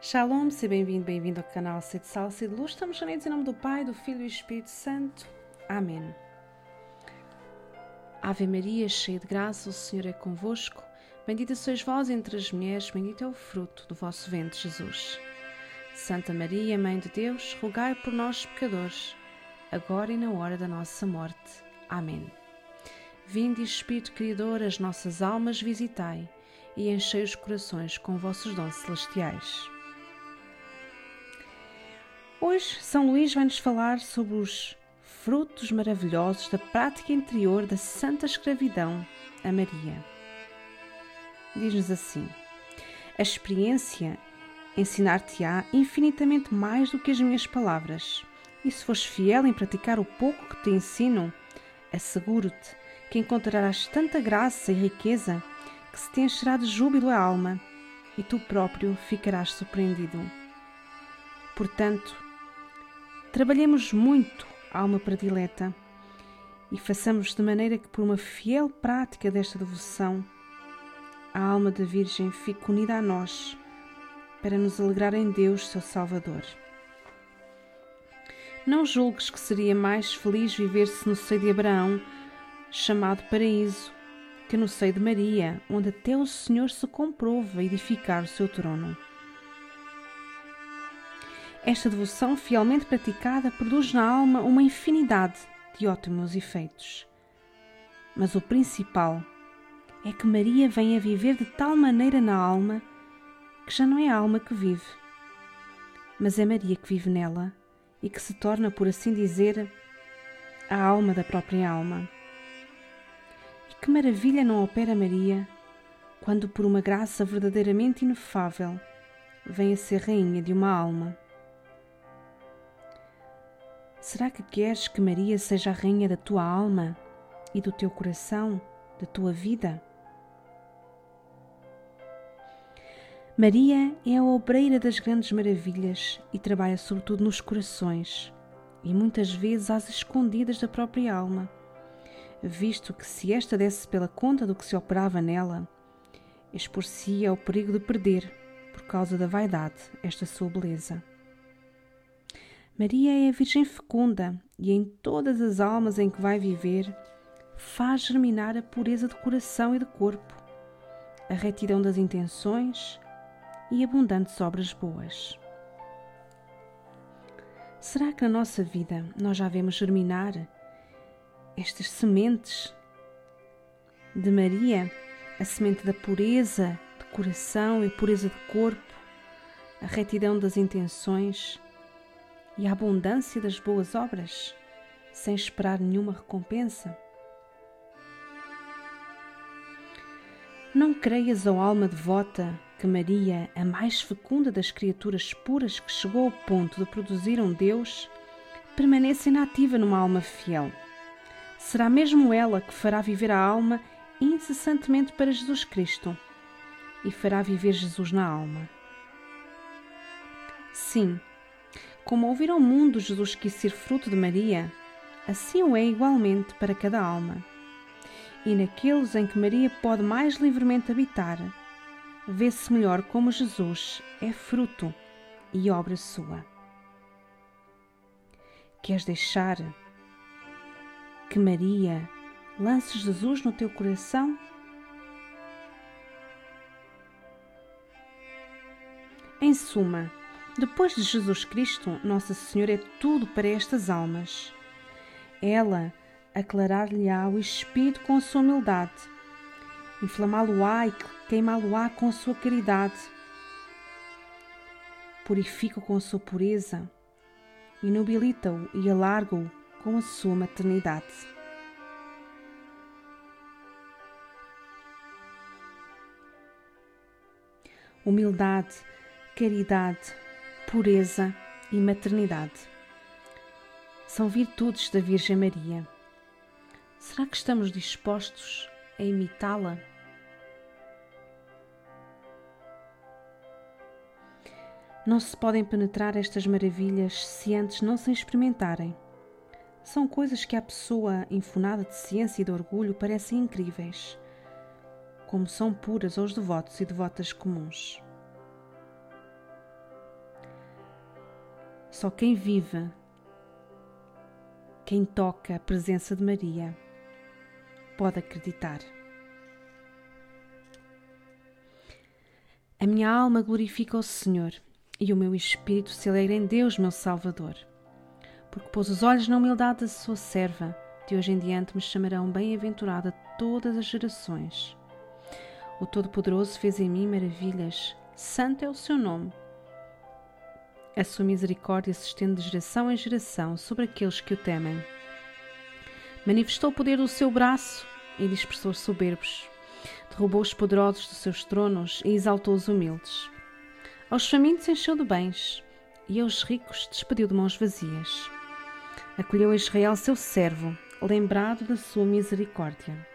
Shalom, seja bem-vindo, bem-vindo ao canal Sede Sal, Sede Luz. Estamos unidos em nome do Pai, do Filho e do Espírito Santo. Amém. Ave Maria, cheia de graça, o Senhor é convosco. Bendita sois vós entre as mulheres, bendito é o fruto do vosso ventre, Jesus. Santa Maria, Mãe de Deus, rogai por nós, pecadores, agora e na hora da nossa morte. Amém. Vinde, Espírito Criador, as nossas almas visitai e enchei os corações com vossos dons celestiais. Hoje, São Luís vai-nos falar sobre os frutos maravilhosos da prática interior da santa escravidão a Maria. Diz-nos assim: A experiência ensinar-te-á infinitamente mais do que as minhas palavras, e se fores fiel em praticar o pouco que te ensino, asseguro-te que encontrarás tanta graça e riqueza que se te encherá de júbilo a alma, e tu próprio ficarás surpreendido. Portanto, Trabalhemos muito a alma predileta e façamos de maneira que, por uma fiel prática desta devoção, a alma da Virgem fique unida a nós para nos alegrar em Deus, seu Salvador. Não julgues que seria mais feliz viver-se no seio de Abraão, chamado paraíso, que no seio de Maria, onde até o Senhor se comprova edificar o seu trono. Esta devoção fielmente praticada produz na alma uma infinidade de ótimos efeitos. Mas o principal é que Maria vem a viver de tal maneira na alma que já não é a alma que vive, mas é Maria que vive nela e que se torna, por assim dizer, a alma da própria alma. E que maravilha não opera Maria quando, por uma graça verdadeiramente inefável, vem a ser rainha de uma alma. Será que queres que Maria seja a rainha da tua alma e do teu coração, da tua vida? Maria é a obreira das grandes maravilhas e trabalha sobretudo nos corações e muitas vezes às escondidas da própria alma, visto que se esta desse pela conta do que se operava nela, expor-se-ia ao perigo de perder, por causa da vaidade, esta sua beleza. Maria é a Virgem fecunda e em todas as almas em que vai viver, faz germinar a pureza de coração e de corpo, a retidão das intenções e abundantes obras boas. Será que na nossa vida nós já vemos germinar estas sementes de Maria, a semente da pureza de coração e pureza de corpo, a retidão das intenções? E a abundância das boas obras, sem esperar nenhuma recompensa? Não creias, ó alma devota, que Maria, a mais fecunda das criaturas puras que chegou ao ponto de produzir um Deus, permaneça inativa numa alma fiel. Será mesmo ela que fará viver a alma incessantemente para Jesus Cristo e fará viver Jesus na alma. Sim, como ouvir ao mundo Jesus quis ser fruto de Maria, assim o é igualmente para cada alma. E naqueles em que Maria pode mais livremente habitar, vê-se melhor como Jesus é fruto e obra sua. Queres deixar que Maria lance Jesus no teu coração? Em suma, depois de Jesus Cristo, Nossa Senhora é tudo para estas almas. Ela aclarar-lhe-á o espírito com a sua humildade, inflamá-lo-á e queimá-lo-á com a sua caridade, purifica-o com a sua pureza, inobilita-o e alarga-o com a sua maternidade. Humildade, caridade, pureza e maternidade. São virtudes da Virgem Maria. Será que estamos dispostos a imitá-la? Não se podem penetrar estas maravilhas se antes não se experimentarem. São coisas que à pessoa infunada de ciência e de orgulho parecem incríveis, como são puras aos devotos e devotas comuns. Só quem vive, quem toca a presença de Maria, pode acreditar. A minha alma glorifica o Senhor e o meu espírito se alegra em Deus, meu Salvador, porque pôs os olhos na humildade da sua serva. De hoje em diante me chamarão bem-aventurada todas as gerações. O Todo-Poderoso fez em mim maravilhas, santo é o seu nome. A sua misericórdia se estende de geração em geração sobre aqueles que o temem. Manifestou o poder do seu braço e dispersou os soberbos. Derrubou os poderosos dos seus tronos e exaltou os humildes. Aos famintos encheu de bens e aos ricos despediu de mãos vazias. Acolheu Israel seu servo, lembrado da sua misericórdia,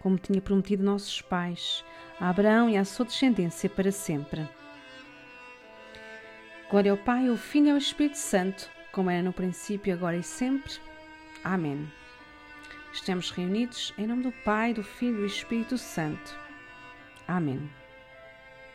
como tinha prometido nossos pais, a Abraão e à sua descendência para sempre. Glória ao Pai, ao Filho e ao Espírito Santo, como era no princípio, agora e sempre. Amém. Estamos reunidos em nome do Pai, do Filho e do Espírito Santo. Amém.